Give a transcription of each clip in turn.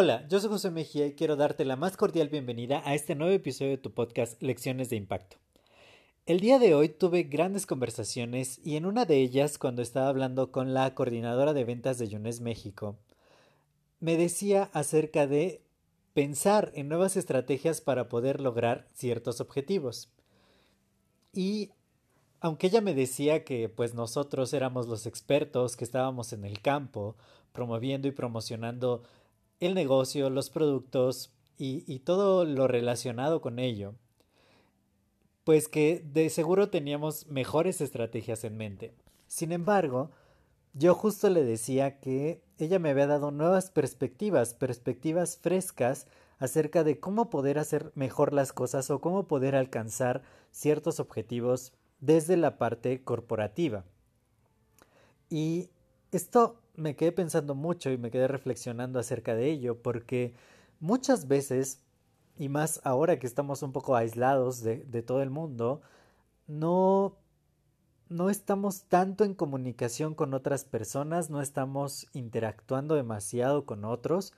Hola, yo soy José Mejía y quiero darte la más cordial bienvenida a este nuevo episodio de tu podcast Lecciones de Impacto. El día de hoy tuve grandes conversaciones y en una de ellas, cuando estaba hablando con la coordinadora de ventas de Yunes México, me decía acerca de pensar en nuevas estrategias para poder lograr ciertos objetivos. Y aunque ella me decía que pues nosotros éramos los expertos que estábamos en el campo promoviendo y promocionando el negocio, los productos y, todo lo relacionado con ello, pues que de seguro teníamos mejores estrategias en mente. Sin embargo, yo justo le decía que ella me había dado nuevas perspectivas, perspectivas frescas acerca de cómo poder hacer mejor las cosas o cómo poder alcanzar ciertos objetivos desde la parte corporativa. Y esto me quedé pensando mucho y me quedé reflexionando acerca de ello porque muchas veces, y más ahora que estamos un poco aislados de, todo el mundo, no, no estamos tanto en comunicación con otras personas, no estamos interactuando demasiado con otros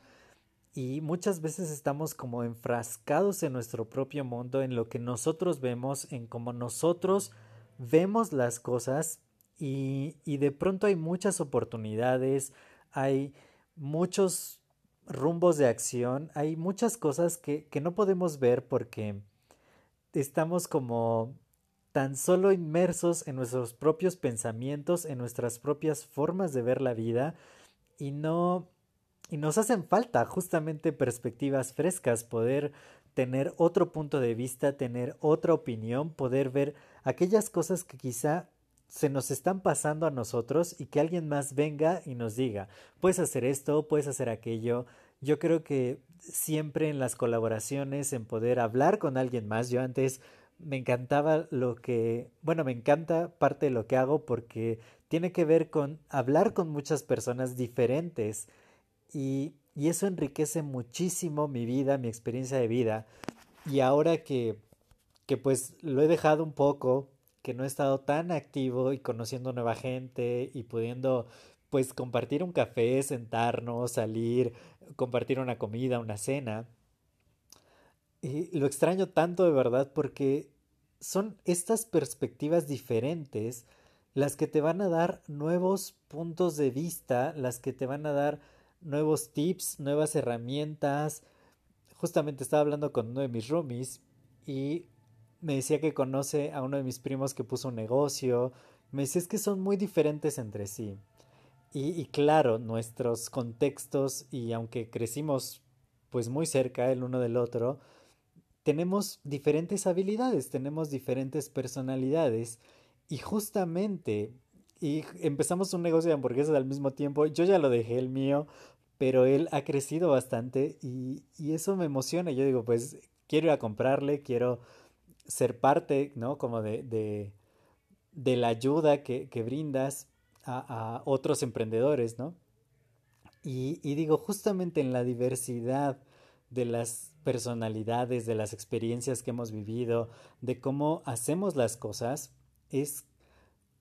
y muchas veces estamos como enfrascados en nuestro propio mundo, en lo que nosotros vemos, en cómo nosotros vemos las cosas y, y de pronto hay muchas oportunidades, hay muchos rumbos de acción, hay muchas cosas que, que no podemos ver porque estamos como tan solo inmersos en nuestros propios pensamientos, en nuestras propias formas de ver la vida y no y nos hacen falta justamente perspectivas frescas, poder tener otro punto de vista, tener otra opinión, poder ver aquellas cosas que quizá se nos están pasando a nosotros y que alguien más venga y nos diga, puedes hacer esto, puedes hacer aquello. Yo creo que siempre en las colaboraciones, en poder hablar con alguien más, yo antes me encantaba lo que, bueno, me encanta parte de lo que hago porque tiene que ver con hablar con muchas personas diferentes y, y eso enriquece muchísimo mi vida, mi experiencia de vida. Y ahora que que pues lo he dejado un poco, que no he estado tan activo y conociendo nueva gente y pudiendo pues compartir un café, sentarnos, salir, compartir una comida, una cena. Y lo extraño tanto de verdad porque son estas perspectivas diferentes las que te van a dar nuevos puntos de vista, las que te van a dar nuevos tips, nuevas herramientas. Justamente estaba hablando con uno de mis roomies y me decía que conoce a uno de mis primos que puso un negocio. Me decía es que son muy diferentes entre sí. Y, claro, nuestros contextos y aunque crecimos pues muy cerca el uno del otro, tenemos diferentes habilidades, tenemos diferentes personalidades y justamente y empezamos un negocio de hamburguesas al mismo tiempo. Yo ya lo dejé el mío, pero él ha crecido bastante y, y eso me emociona. Yo digo, pues quiero ir a comprarle, quiero ser parte, ¿no? Como de, de, de la ayuda que, que brindas a, a, otros emprendedores, ¿no? Y, y digo, justamente en la diversidad de las personalidades, de las experiencias que hemos vivido, de cómo hacemos las cosas, es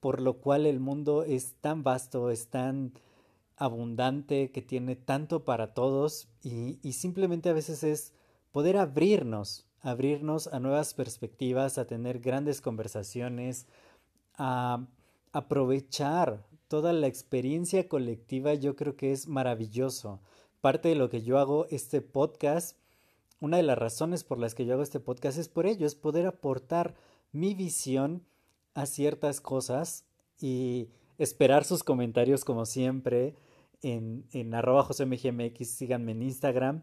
por lo cual el mundo es tan vasto, es tan abundante, que tiene tanto para todos y, y simplemente a veces es poder abrirnos abrirnos a nuevas perspectivas, a tener grandes conversaciones, a aprovechar toda la experiencia colectiva, yo creo que es maravilloso. Parte de lo que yo hago este podcast, una de las razones por las que yo hago este podcast es por ello, es poder aportar mi visión a ciertas cosas y esperar sus comentarios como siempre en, en arroba josemgmx, síganme en Instagram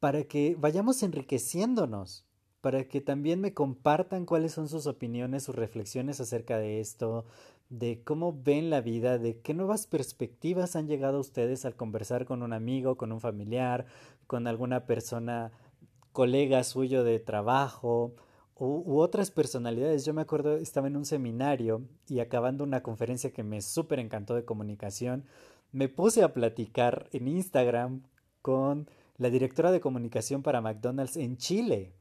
para que vayamos enriqueciéndonos, para que también me compartan cuáles son sus opiniones, sus reflexiones acerca de esto, de cómo ven la vida, de qué nuevas perspectivas han llegado a ustedes al conversar con un amigo, con un familiar, con alguna persona, colega suyo de trabajo u, otras personalidades. Yo me acuerdo, estaba en un seminario y acabando una conferencia que me súper encantó de comunicación, me puse a platicar en Instagram con la directora de comunicación para McDonald's en Chile.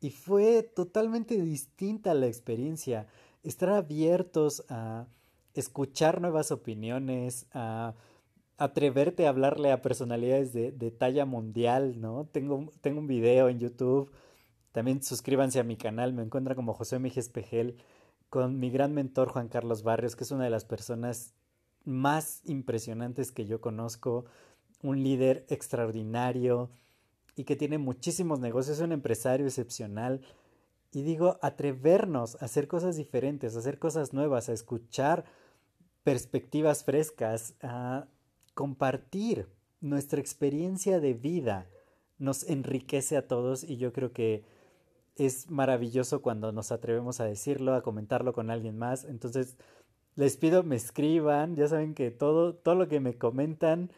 Y fue totalmente distinta la experiencia. Estar abiertos a escuchar nuevas opiniones, a atreverte a hablarle a personalidades de, talla mundial, ¿no? Tengo, tengo un video en YouTube. También suscríbanse a mi canal. Me encuentran como José Mijes Pejel con mi gran mentor Juan Carlos Barrios, que es una de las personas más impresionantes que yo conozco un líder extraordinario y que tiene muchísimos negocios, es un empresario excepcional. Y digo, atrevernos a hacer cosas diferentes, a hacer cosas nuevas, a escuchar perspectivas frescas, a compartir nuestra experiencia de vida, nos enriquece a todos y yo creo que es maravilloso cuando nos atrevemos a decirlo, a comentarlo con alguien más. Entonces, les pido me escriban, ya saben que todo, todo lo que me comentan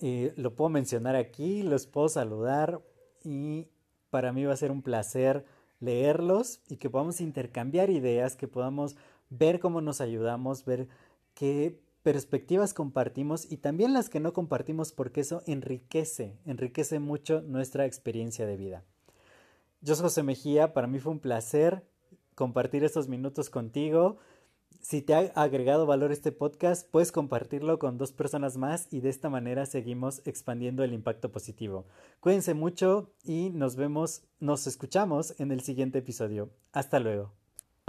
eh, lo puedo mencionar aquí, los puedo saludar y para mí va a ser un placer leerlos y que podamos intercambiar ideas, que podamos ver cómo nos ayudamos, ver qué perspectivas compartimos y también las que no compartimos porque eso enriquece, enriquece mucho nuestra experiencia de vida. Yo soy José Mejía, para mí fue un placer compartir estos minutos contigo. Si te ha agregado valor este podcast, puedes compartirlo con dos personas más y de esta manera seguimos expandiendo el impacto positivo. Cuídense mucho y nos vemos, nos escuchamos en el siguiente episodio. Hasta luego.